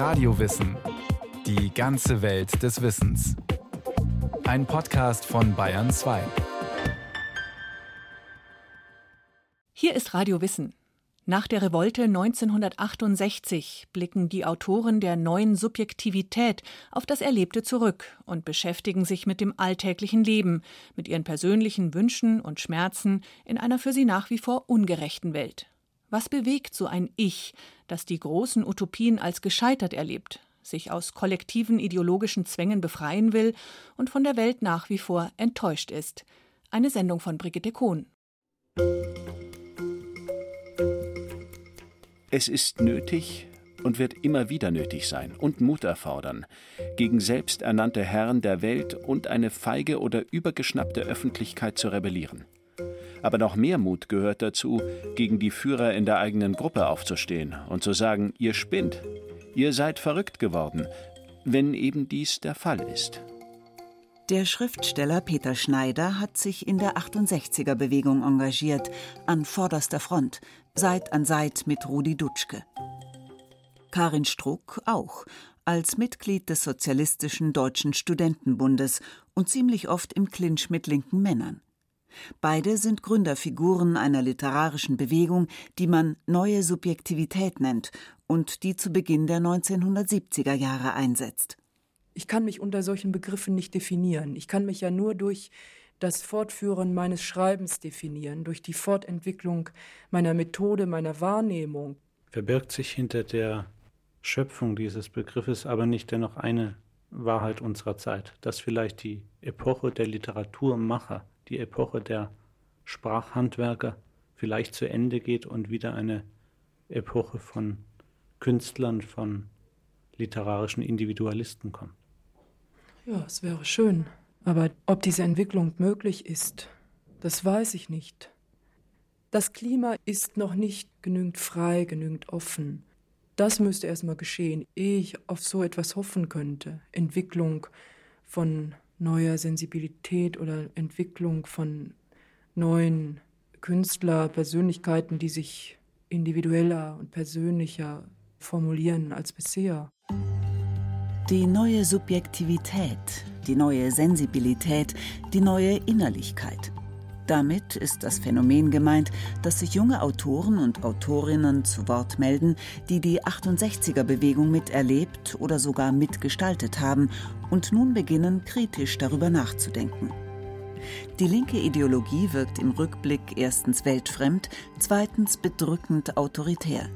Radiowissen. Die ganze Welt des Wissens. Ein Podcast von Bayern 2. Hier ist Radio Wissen. Nach der Revolte 1968 blicken die Autoren der neuen Subjektivität auf das Erlebte zurück und beschäftigen sich mit dem alltäglichen Leben, mit ihren persönlichen Wünschen und Schmerzen in einer für sie nach wie vor ungerechten Welt. Was bewegt so ein Ich, das die großen Utopien als gescheitert erlebt, sich aus kollektiven ideologischen Zwängen befreien will und von der Welt nach wie vor enttäuscht ist? Eine Sendung von Brigitte Kohn. Es ist nötig und wird immer wieder nötig sein und Mut erfordern, gegen selbsternannte Herren der Welt und eine feige oder übergeschnappte Öffentlichkeit zu rebellieren. Aber noch mehr Mut gehört dazu, gegen die Führer in der eigenen Gruppe aufzustehen und zu sagen, ihr spinnt, ihr seid verrückt geworden, wenn eben dies der Fall ist. Der Schriftsteller Peter Schneider hat sich in der 68er Bewegung engagiert, an vorderster Front, Seit an Seit mit Rudi Dutschke. Karin Struck auch, als Mitglied des Sozialistischen Deutschen Studentenbundes und ziemlich oft im Clinch mit linken Männern. Beide sind Gründerfiguren einer literarischen Bewegung, die man neue Subjektivität nennt und die zu Beginn der 1970er Jahre einsetzt. Ich kann mich unter solchen Begriffen nicht definieren. Ich kann mich ja nur durch das Fortführen meines Schreibens definieren, durch die Fortentwicklung meiner Methode, meiner Wahrnehmung. Verbirgt sich hinter der Schöpfung dieses Begriffes aber nicht dennoch eine Wahrheit unserer Zeit, dass vielleicht die Epoche der Literaturmacher, die Epoche der Sprachhandwerker vielleicht zu Ende geht und wieder eine Epoche von Künstlern, von literarischen Individualisten kommt. Ja, es wäre schön. Aber ob diese Entwicklung möglich ist, das weiß ich nicht. Das Klima ist noch nicht genügend frei, genügend offen. Das müsste erstmal geschehen, ehe ich auf so etwas hoffen könnte. Entwicklung von neuer Sensibilität oder Entwicklung von neuen Künstler, Persönlichkeiten, die sich individueller und persönlicher formulieren als bisher. Die neue Subjektivität, die neue Sensibilität, die neue Innerlichkeit. Damit ist das Phänomen gemeint, dass sich junge Autoren und Autorinnen zu Wort melden, die die 68er-Bewegung miterlebt oder sogar mitgestaltet haben und nun beginnen, kritisch darüber nachzudenken. Die linke Ideologie wirkt im Rückblick erstens weltfremd, zweitens bedrückend autoritär.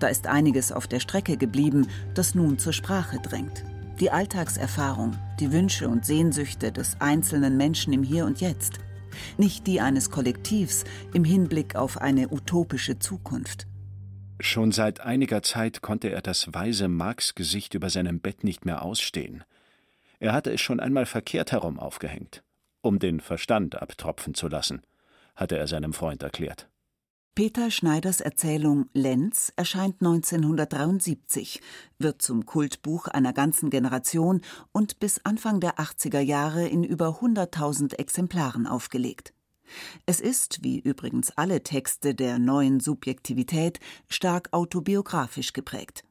Da ist einiges auf der Strecke geblieben, das nun zur Sprache drängt. Die Alltagserfahrung, die Wünsche und Sehnsüchte des einzelnen Menschen im Hier und Jetzt. Nicht die eines Kollektivs im Hinblick auf eine utopische Zukunft. Schon seit einiger Zeit konnte er das weise Marx-Gesicht über seinem Bett nicht mehr ausstehen. Er hatte es schon einmal verkehrt herum aufgehängt, um den Verstand abtropfen zu lassen, hatte er seinem Freund erklärt. Peter Schneiders Erzählung Lenz erscheint 1973, wird zum Kultbuch einer ganzen Generation und bis Anfang der 80er Jahre in über 100.000 Exemplaren aufgelegt. Es ist, wie übrigens alle Texte der neuen Subjektivität, stark autobiografisch geprägt.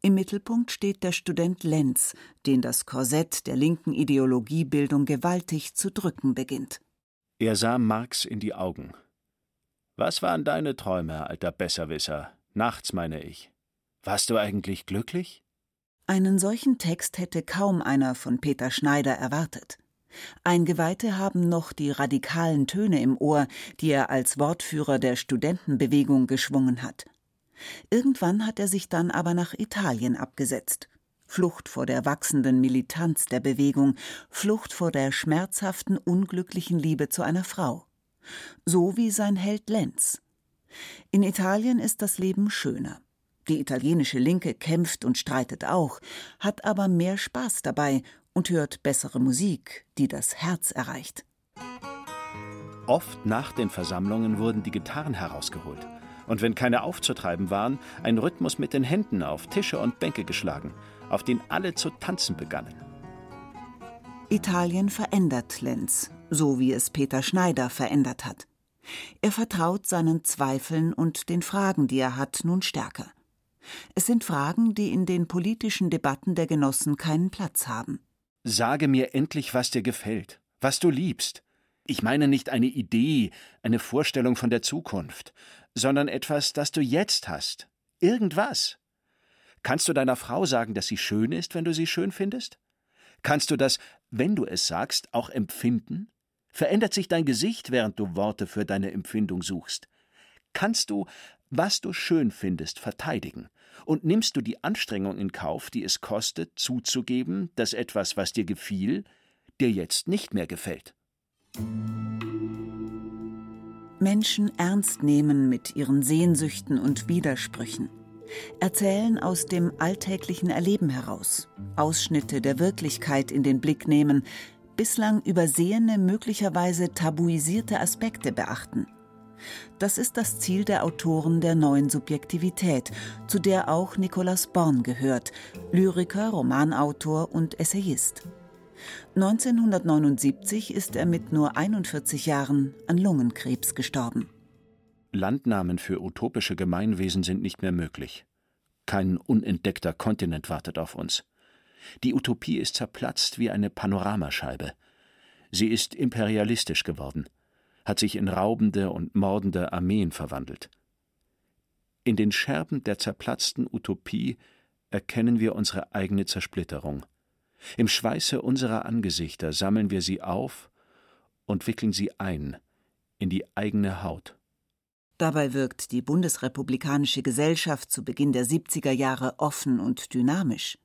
Im Mittelpunkt steht der Student Lenz, den das Korsett der linken Ideologiebildung gewaltig zu drücken beginnt. Er sah Marx in die Augen, was waren deine Träume, alter Besserwisser? Nachts, meine ich. Warst du eigentlich glücklich? Einen solchen Text hätte kaum einer von Peter Schneider erwartet. Eingeweihte haben noch die radikalen Töne im Ohr, die er als Wortführer der Studentenbewegung geschwungen hat. Irgendwann hat er sich dann aber nach Italien abgesetzt. Flucht vor der wachsenden Militanz der Bewegung, Flucht vor der schmerzhaften, unglücklichen Liebe zu einer Frau so wie sein Held Lenz. In Italien ist das Leben schöner. Die italienische Linke kämpft und streitet auch, hat aber mehr Spaß dabei und hört bessere Musik, die das Herz erreicht. Oft nach den Versammlungen wurden die Gitarren herausgeholt. Und wenn keine aufzutreiben waren, ein Rhythmus mit den Händen auf Tische und Bänke geschlagen, auf den alle zu tanzen begannen. Italien verändert Lenz, so wie es Peter Schneider verändert hat. Er vertraut seinen Zweifeln und den Fragen, die er hat, nun stärker. Es sind Fragen, die in den politischen Debatten der Genossen keinen Platz haben. Sage mir endlich, was dir gefällt, was du liebst. Ich meine nicht eine Idee, eine Vorstellung von der Zukunft, sondern etwas, das du jetzt hast. Irgendwas. Kannst du deiner Frau sagen, dass sie schön ist, wenn du sie schön findest? Kannst du das, wenn du es sagst, auch empfinden? Verändert sich dein Gesicht, während du Worte für deine Empfindung suchst? Kannst du, was du schön findest, verteidigen? Und nimmst du die Anstrengung in Kauf, die es kostet, zuzugeben, dass etwas, was dir gefiel, dir jetzt nicht mehr gefällt? Menschen ernst nehmen mit ihren Sehnsüchten und Widersprüchen. Erzählen aus dem alltäglichen Erleben heraus, Ausschnitte der Wirklichkeit in den Blick nehmen, bislang übersehene, möglicherweise tabuisierte Aspekte beachten. Das ist das Ziel der Autoren der neuen Subjektivität, zu der auch Nicolas Born gehört, Lyriker, Romanautor und Essayist. 1979 ist er mit nur 41 Jahren an Lungenkrebs gestorben. Landnamen für utopische Gemeinwesen sind nicht mehr möglich. Kein unentdeckter Kontinent wartet auf uns. Die Utopie ist zerplatzt wie eine Panoramascheibe. Sie ist imperialistisch geworden, hat sich in raubende und mordende Armeen verwandelt. In den Scherben der zerplatzten Utopie erkennen wir unsere eigene Zersplitterung. Im Schweiße unserer Angesichter sammeln wir sie auf und wickeln sie ein in die eigene Haut. Dabei wirkt die bundesrepublikanische Gesellschaft zu Beginn der 70er Jahre offen und dynamisch.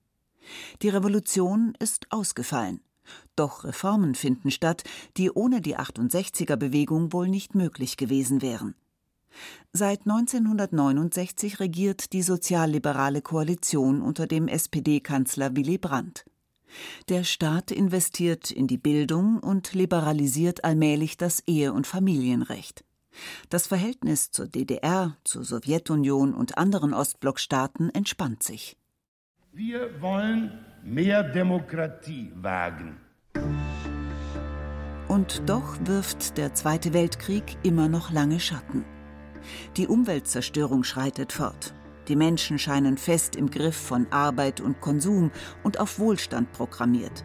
Die Revolution ist ausgefallen. Doch Reformen finden statt, die ohne die 68er Bewegung wohl nicht möglich gewesen wären. Seit 1969 regiert die sozialliberale Koalition unter dem SPD-Kanzler Willy Brandt. Der Staat investiert in die Bildung und liberalisiert allmählich das Ehe- und Familienrecht. Das Verhältnis zur DDR, zur Sowjetunion und anderen Ostblockstaaten entspannt sich. Wir wollen mehr Demokratie wagen. Und doch wirft der Zweite Weltkrieg immer noch lange Schatten. Die Umweltzerstörung schreitet fort. Die Menschen scheinen fest im Griff von Arbeit und Konsum und auf Wohlstand programmiert.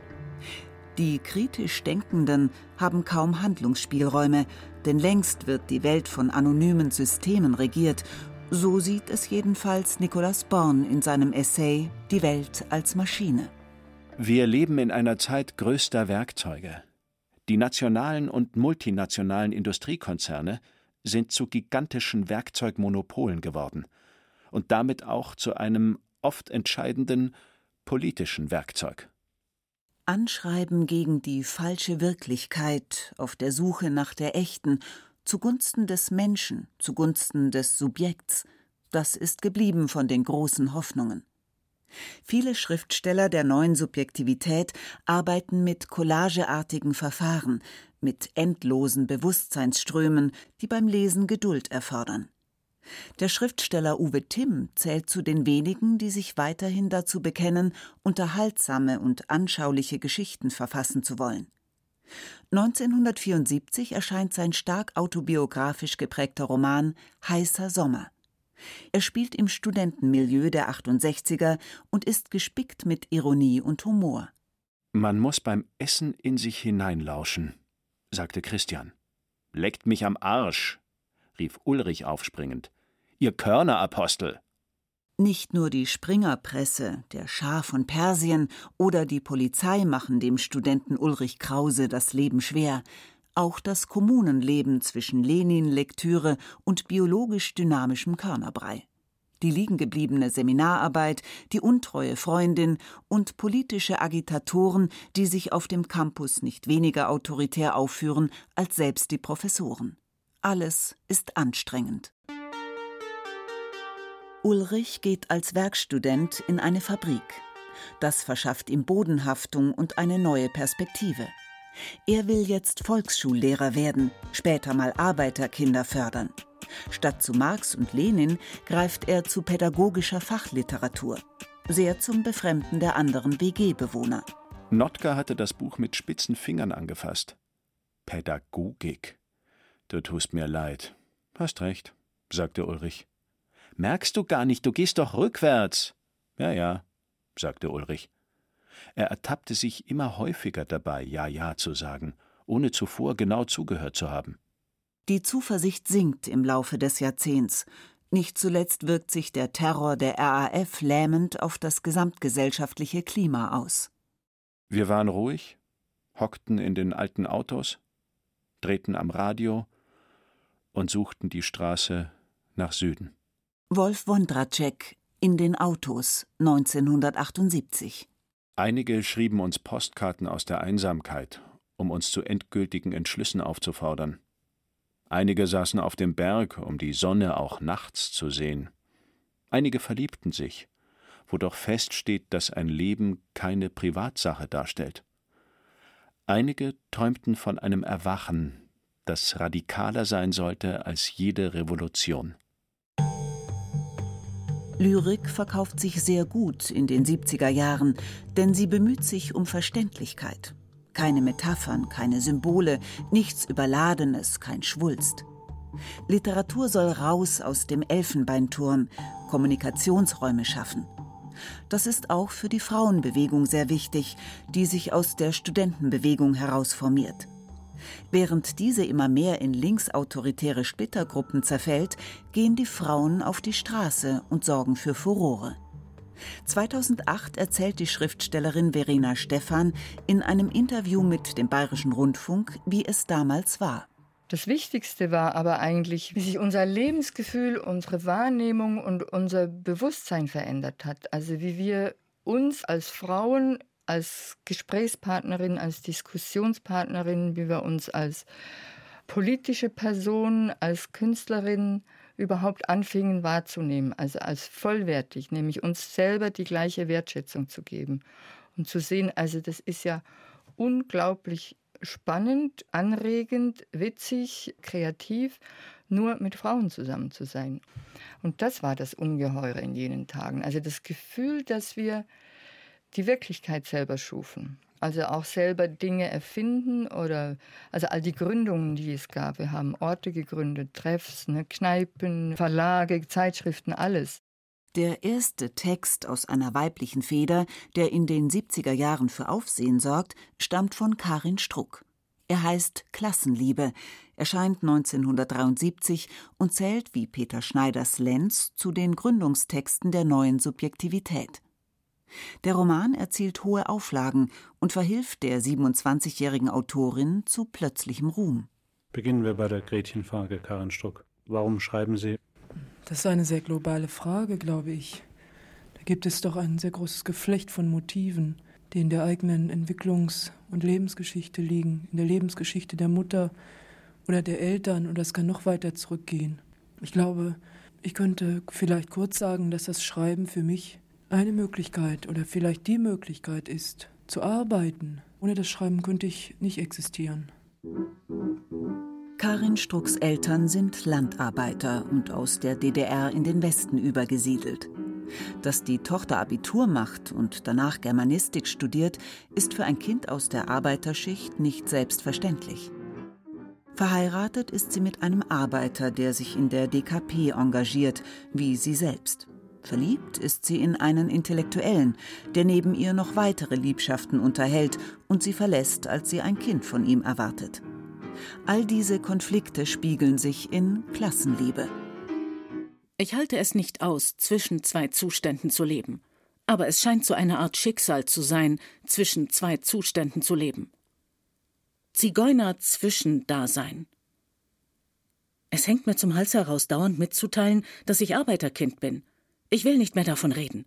Die kritisch Denkenden haben kaum Handlungsspielräume, denn längst wird die Welt von anonymen Systemen regiert. So sieht es jedenfalls Nicolas Born in seinem Essay Die Welt als Maschine. Wir leben in einer Zeit größter Werkzeuge. Die nationalen und multinationalen Industriekonzerne sind zu gigantischen Werkzeugmonopolen geworden und damit auch zu einem oft entscheidenden politischen Werkzeug. Anschreiben gegen die falsche Wirklichkeit auf der Suche nach der echten, zugunsten des Menschen, zugunsten des Subjekts, das ist geblieben von den großen Hoffnungen. Viele Schriftsteller der neuen Subjektivität arbeiten mit collageartigen Verfahren, mit endlosen Bewusstseinsströmen, die beim Lesen Geduld erfordern. Der Schriftsteller Uwe Timm zählt zu den wenigen, die sich weiterhin dazu bekennen, unterhaltsame und anschauliche Geschichten verfassen zu wollen. 1974 erscheint sein stark autobiografisch geprägter Roman Heißer Sommer. Er spielt im Studentenmilieu der 68er und ist gespickt mit Ironie und Humor. Man muss beim Essen in sich hineinlauschen, sagte Christian. Leckt mich am Arsch, rief Ulrich aufspringend ihr Körnerapostel. Nicht nur die Springerpresse, der Schar von Persien oder die Polizei machen dem Studenten Ulrich Krause das Leben schwer, auch das Kommunenleben zwischen Lenin-Lektüre und biologisch dynamischem Körnerbrei. Die liegengebliebene Seminararbeit, die untreue Freundin und politische Agitatoren, die sich auf dem Campus nicht weniger autoritär aufführen als selbst die Professoren. Alles ist anstrengend. Ulrich geht als Werkstudent in eine Fabrik. Das verschafft ihm Bodenhaftung und eine neue Perspektive. Er will jetzt Volksschullehrer werden, später mal Arbeiterkinder fördern. Statt zu Marx und Lenin greift er zu pädagogischer Fachliteratur, sehr zum Befremden der anderen WG-Bewohner. Notka hatte das Buch mit spitzen Fingern angefasst. Pädagogik. Du tust mir leid. Hast recht, sagte Ulrich. Merkst du gar nicht, du gehst doch rückwärts. Ja, ja, sagte Ulrich. Er ertappte sich immer häufiger dabei, ja, ja zu sagen, ohne zuvor genau zugehört zu haben. Die Zuversicht sinkt im Laufe des Jahrzehnts. Nicht zuletzt wirkt sich der Terror der RAF lähmend auf das gesamtgesellschaftliche Klima aus. Wir waren ruhig, hockten in den alten Autos, drehten am Radio und suchten die Straße nach Süden. Wolf Wondracek in den Autos 1978. Einige schrieben uns Postkarten aus der Einsamkeit, um uns zu endgültigen Entschlüssen aufzufordern. Einige saßen auf dem Berg, um die Sonne auch nachts zu sehen. Einige verliebten sich, wo doch feststeht, dass ein Leben keine Privatsache darstellt. Einige träumten von einem Erwachen, das radikaler sein sollte als jede Revolution. Lyrik verkauft sich sehr gut in den 70er Jahren, denn sie bemüht sich um Verständlichkeit. Keine Metaphern, keine Symbole, nichts Überladenes, kein Schwulst. Literatur soll raus aus dem Elfenbeinturm, Kommunikationsräume schaffen. Das ist auch für die Frauenbewegung sehr wichtig, die sich aus der Studentenbewegung heraus formiert. Während diese immer mehr in linksautoritäre Splittergruppen zerfällt, gehen die Frauen auf die Straße und sorgen für Furore. 2008 erzählt die Schriftstellerin Verena Stephan in einem Interview mit dem Bayerischen Rundfunk, wie es damals war. Das Wichtigste war aber eigentlich, wie sich unser Lebensgefühl, unsere Wahrnehmung und unser Bewusstsein verändert hat. Also wie wir uns als Frauen als Gesprächspartnerin, als Diskussionspartnerin, wie wir uns als politische Person, als Künstlerin überhaupt anfingen wahrzunehmen, also als vollwertig, nämlich uns selber die gleiche Wertschätzung zu geben und zu sehen, also das ist ja unglaublich spannend, anregend, witzig, kreativ, nur mit Frauen zusammen zu sein. Und das war das Ungeheure in jenen Tagen. Also das Gefühl, dass wir die Wirklichkeit selber schufen. Also auch selber Dinge erfinden oder also all die Gründungen, die es gab. Wir haben Orte gegründet, Treffs, ne, Kneipen, Verlage, Zeitschriften, alles. Der erste Text aus einer weiblichen Feder, der in den 70er Jahren für Aufsehen sorgt, stammt von Karin Struck. Er heißt Klassenliebe, erscheint 1973 und zählt wie Peter Schneiders Lenz zu den Gründungstexten der neuen Subjektivität. Der Roman erzielt hohe Auflagen und verhilft der 27-jährigen Autorin zu plötzlichem Ruhm. Beginnen wir bei der Gretchenfrage, Karin Struck. Warum schreiben Sie? Das ist eine sehr globale Frage, glaube ich. Da gibt es doch ein sehr großes Geflecht von Motiven, die in der eigenen Entwicklungs- und Lebensgeschichte liegen, in der Lebensgeschichte der Mutter oder der Eltern, und das kann noch weiter zurückgehen. Ich glaube, ich könnte vielleicht kurz sagen, dass das Schreiben für mich eine Möglichkeit oder vielleicht die Möglichkeit ist, zu arbeiten. Ohne das Schreiben könnte ich nicht existieren. Karin Strucks Eltern sind Landarbeiter und aus der DDR in den Westen übergesiedelt. Dass die Tochter Abitur macht und danach Germanistik studiert, ist für ein Kind aus der Arbeiterschicht nicht selbstverständlich. Verheiratet ist sie mit einem Arbeiter, der sich in der DKP engagiert, wie sie selbst. Verliebt ist sie in einen Intellektuellen, der neben ihr noch weitere Liebschaften unterhält und sie verlässt, als sie ein Kind von ihm erwartet. All diese Konflikte spiegeln sich in Klassenliebe. Ich halte es nicht aus, zwischen zwei Zuständen zu leben. Aber es scheint so eine Art Schicksal zu sein, zwischen zwei Zuständen zu leben. Zigeuner-Zwischendasein. Es hängt mir zum Hals heraus, dauernd mitzuteilen, dass ich Arbeiterkind bin. Ich will nicht mehr davon reden.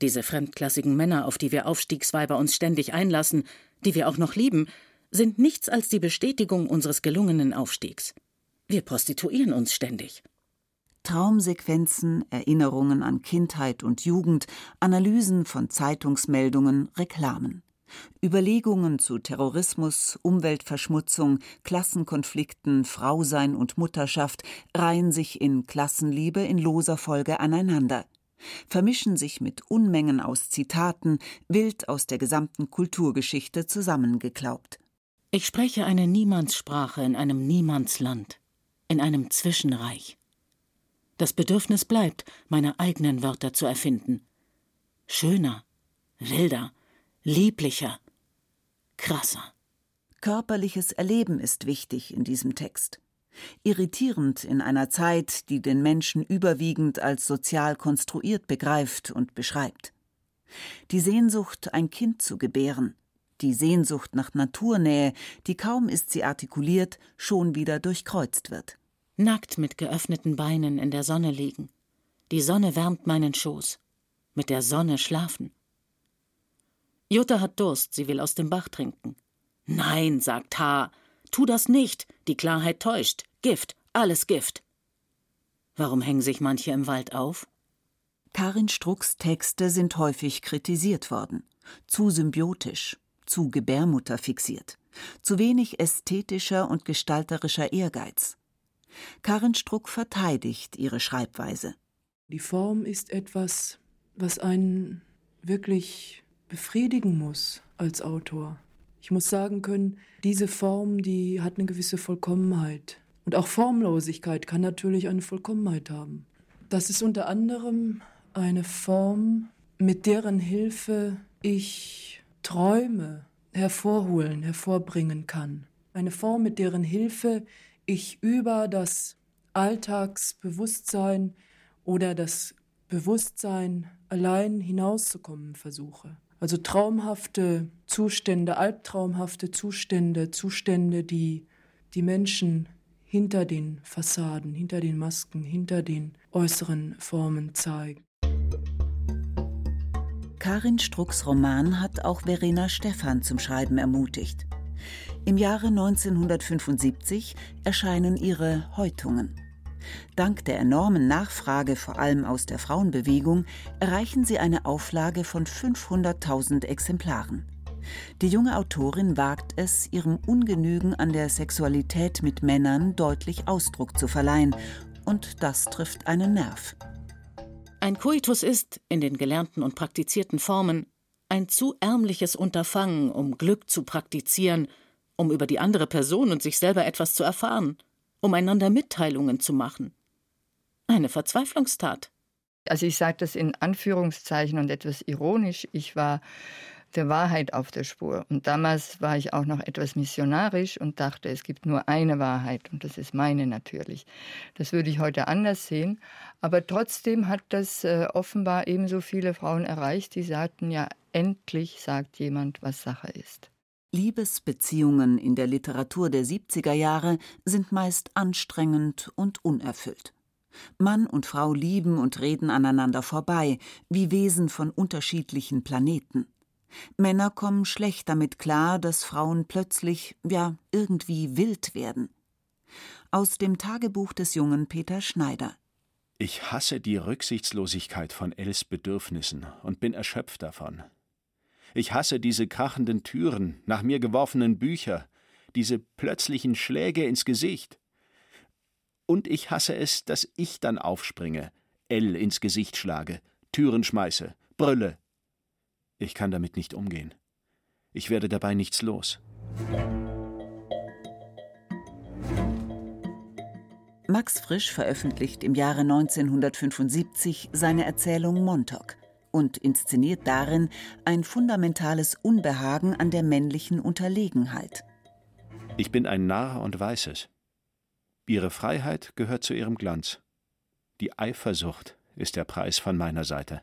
Diese fremdklassigen Männer, auf die wir Aufstiegsweiber uns ständig einlassen, die wir auch noch lieben, sind nichts als die Bestätigung unseres gelungenen Aufstiegs. Wir prostituieren uns ständig. Traumsequenzen, Erinnerungen an Kindheit und Jugend, Analysen von Zeitungsmeldungen, Reklamen. Überlegungen zu Terrorismus, Umweltverschmutzung, Klassenkonflikten, Frausein und Mutterschaft reihen sich in Klassenliebe in loser Folge aneinander, vermischen sich mit Unmengen aus Zitaten, wild aus der gesamten Kulturgeschichte zusammengeklaubt. Ich spreche eine Niemandssprache in einem Niemandsland, in einem Zwischenreich. Das Bedürfnis bleibt, meine eigenen Wörter zu erfinden. Schöner, wilder, lieblicher, krasser. Körperliches Erleben ist wichtig in diesem Text. Irritierend in einer Zeit, die den Menschen überwiegend als sozial konstruiert begreift und beschreibt. Die Sehnsucht, ein Kind zu gebären, die Sehnsucht nach Naturnähe, die kaum ist sie artikuliert, schon wieder durchkreuzt wird. Nackt mit geöffneten Beinen in der Sonne liegen. Die Sonne wärmt meinen Schoß. Mit der Sonne schlafen. Jutta hat Durst, sie will aus dem Bach trinken. Nein, sagt H. Tu das nicht, die Klarheit täuscht. Gift, alles Gift. Warum hängen sich manche im Wald auf? Karin Strucks Texte sind häufig kritisiert worden. Zu symbiotisch, zu Gebärmutter fixiert, zu wenig ästhetischer und gestalterischer Ehrgeiz. Karin Struck verteidigt ihre Schreibweise. Die Form ist etwas, was einen wirklich befriedigen muss als Autor. Ich muss sagen können, diese Form, die hat eine gewisse Vollkommenheit. Und auch Formlosigkeit kann natürlich eine Vollkommenheit haben. Das ist unter anderem eine Form, mit deren Hilfe ich Träume hervorholen, hervorbringen kann. Eine Form, mit deren Hilfe ich über das Alltagsbewusstsein oder das Bewusstsein allein hinauszukommen versuche. Also traumhafte Zustände, albtraumhafte Zustände, Zustände, die die Menschen hinter den Fassaden, hinter den Masken, hinter den äußeren Formen zeigen. Karin Strucks Roman hat auch Verena Stephan zum Schreiben ermutigt. Im Jahre 1975 erscheinen ihre Häutungen. Dank der enormen Nachfrage, vor allem aus der Frauenbewegung, erreichen sie eine Auflage von 500.000 Exemplaren. Die junge Autorin wagt es, ihrem Ungenügen an der Sexualität mit Männern deutlich Ausdruck zu verleihen, und das trifft einen Nerv. Ein Koitus ist, in den gelernten und praktizierten Formen, ein zu ärmliches Unterfangen, um Glück zu praktizieren, um über die andere Person und sich selber etwas zu erfahren um einander Mitteilungen zu machen. Eine Verzweiflungstat. Also ich sage das in Anführungszeichen und etwas ironisch. Ich war der Wahrheit auf der Spur. Und damals war ich auch noch etwas missionarisch und dachte, es gibt nur eine Wahrheit und das ist meine natürlich. Das würde ich heute anders sehen. Aber trotzdem hat das äh, offenbar ebenso viele Frauen erreicht, die sagten, ja, endlich sagt jemand, was Sache ist. Liebesbeziehungen in der Literatur der 70er Jahre sind meist anstrengend und unerfüllt. Mann und Frau lieben und reden aneinander vorbei, wie Wesen von unterschiedlichen Planeten. Männer kommen schlecht damit klar, dass Frauen plötzlich, ja, irgendwie wild werden. Aus dem Tagebuch des jungen Peter Schneider. Ich hasse die Rücksichtslosigkeit von Els Bedürfnissen und bin erschöpft davon. Ich hasse diese krachenden Türen, nach mir geworfenen Bücher, diese plötzlichen Schläge ins Gesicht. Und ich hasse es, dass ich dann aufspringe, L ins Gesicht schlage, Türen schmeiße, brülle. Ich kann damit nicht umgehen. Ich werde dabei nichts los. Max Frisch veröffentlicht im Jahre 1975 seine Erzählung Montauk und inszeniert darin ein fundamentales Unbehagen an der männlichen Unterlegenheit. Ich bin ein Narr und weiß es. Ihre Freiheit gehört zu ihrem Glanz. Die Eifersucht ist der Preis von meiner Seite.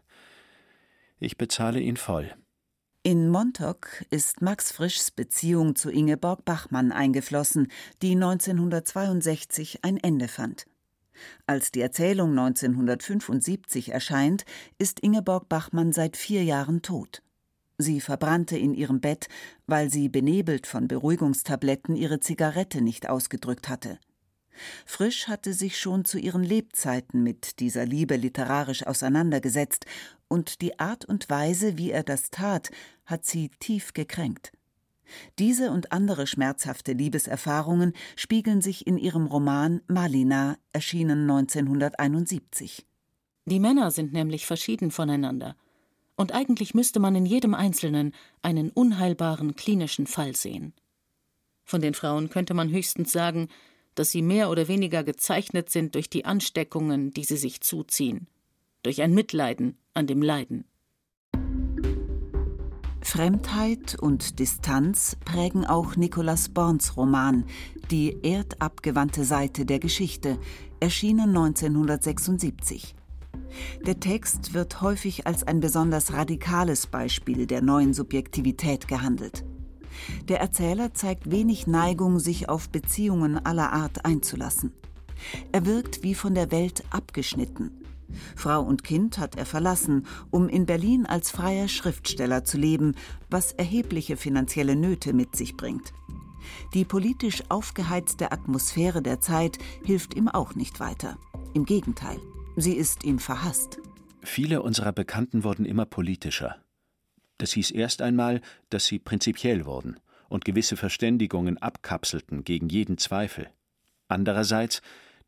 Ich bezahle ihn voll. In Montauk ist Max Frischs Beziehung zu Ingeborg Bachmann eingeflossen, die 1962 ein Ende fand. Als die Erzählung 1975 erscheint, ist Ingeborg Bachmann seit vier Jahren tot. Sie verbrannte in ihrem Bett, weil sie benebelt von Beruhigungstabletten ihre Zigarette nicht ausgedrückt hatte. Frisch hatte sich schon zu ihren Lebzeiten mit dieser Liebe literarisch auseinandergesetzt, und die Art und Weise, wie er das tat, hat sie tief gekränkt. Diese und andere schmerzhafte Liebeserfahrungen spiegeln sich in ihrem Roman Malina, erschienen 1971. Die Männer sind nämlich verschieden voneinander. Und eigentlich müsste man in jedem Einzelnen einen unheilbaren klinischen Fall sehen. Von den Frauen könnte man höchstens sagen, dass sie mehr oder weniger gezeichnet sind durch die Ansteckungen, die sie sich zuziehen, durch ein Mitleiden an dem Leiden. Fremdheit und Distanz prägen auch Nicolas Borns Roman Die erdabgewandte Seite der Geschichte, erschienen 1976. Der Text wird häufig als ein besonders radikales Beispiel der neuen Subjektivität gehandelt. Der Erzähler zeigt wenig Neigung, sich auf Beziehungen aller Art einzulassen. Er wirkt wie von der Welt abgeschnitten, Frau und Kind hat er verlassen, um in Berlin als freier Schriftsteller zu leben, was erhebliche finanzielle Nöte mit sich bringt. Die politisch aufgeheizte Atmosphäre der Zeit hilft ihm auch nicht weiter. Im Gegenteil, sie ist ihm verhasst. Viele unserer Bekannten wurden immer politischer. Das hieß erst einmal, dass sie prinzipiell wurden und gewisse Verständigungen abkapselten gegen jeden Zweifel. Andererseits,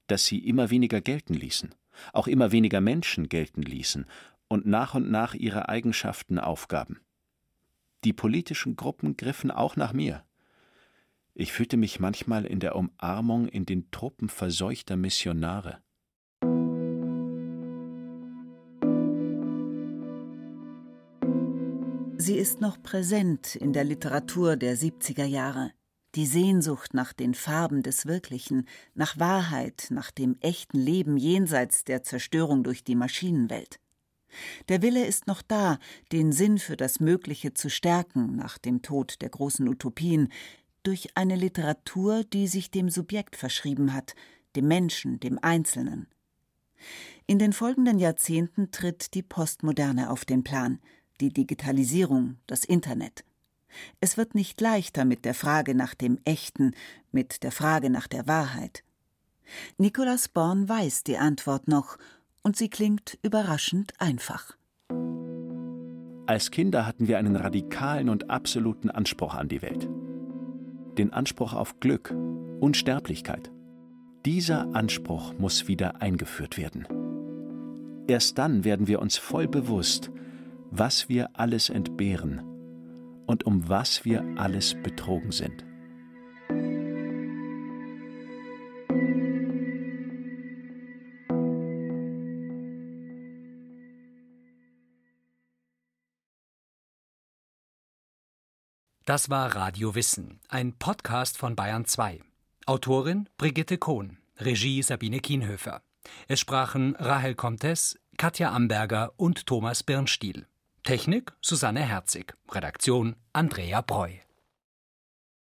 dass sie immer weniger gelten ließen auch immer weniger Menschen gelten ließen und nach und nach ihre Eigenschaften aufgaben. Die politischen Gruppen griffen auch nach mir. Ich fühlte mich manchmal in der Umarmung in den Truppen verseuchter Missionare. Sie ist noch präsent in der Literatur der 70er Jahre die Sehnsucht nach den Farben des Wirklichen, nach Wahrheit, nach dem echten Leben jenseits der Zerstörung durch die Maschinenwelt. Der Wille ist noch da, den Sinn für das Mögliche zu stärken nach dem Tod der großen Utopien, durch eine Literatur, die sich dem Subjekt verschrieben hat, dem Menschen, dem Einzelnen. In den folgenden Jahrzehnten tritt die Postmoderne auf den Plan, die Digitalisierung, das Internet. Es wird nicht leichter mit der Frage nach dem Echten, mit der Frage nach der Wahrheit. Nicolas Born weiß die Antwort noch, und sie klingt überraschend einfach. Als Kinder hatten wir einen radikalen und absoluten Anspruch an die Welt. Den Anspruch auf Glück, Unsterblichkeit. Dieser Anspruch muss wieder eingeführt werden. Erst dann werden wir uns voll bewusst, was wir alles entbehren und um was wir alles betrogen sind. Das war Radio Wissen, ein Podcast von Bayern 2. Autorin Brigitte Kohn, Regie Sabine Kienhöfer. Es sprachen Rahel Comtes, Katja Amberger und Thomas Birnstiel. Technik Susanne Herzig. Redaktion Andrea Breu.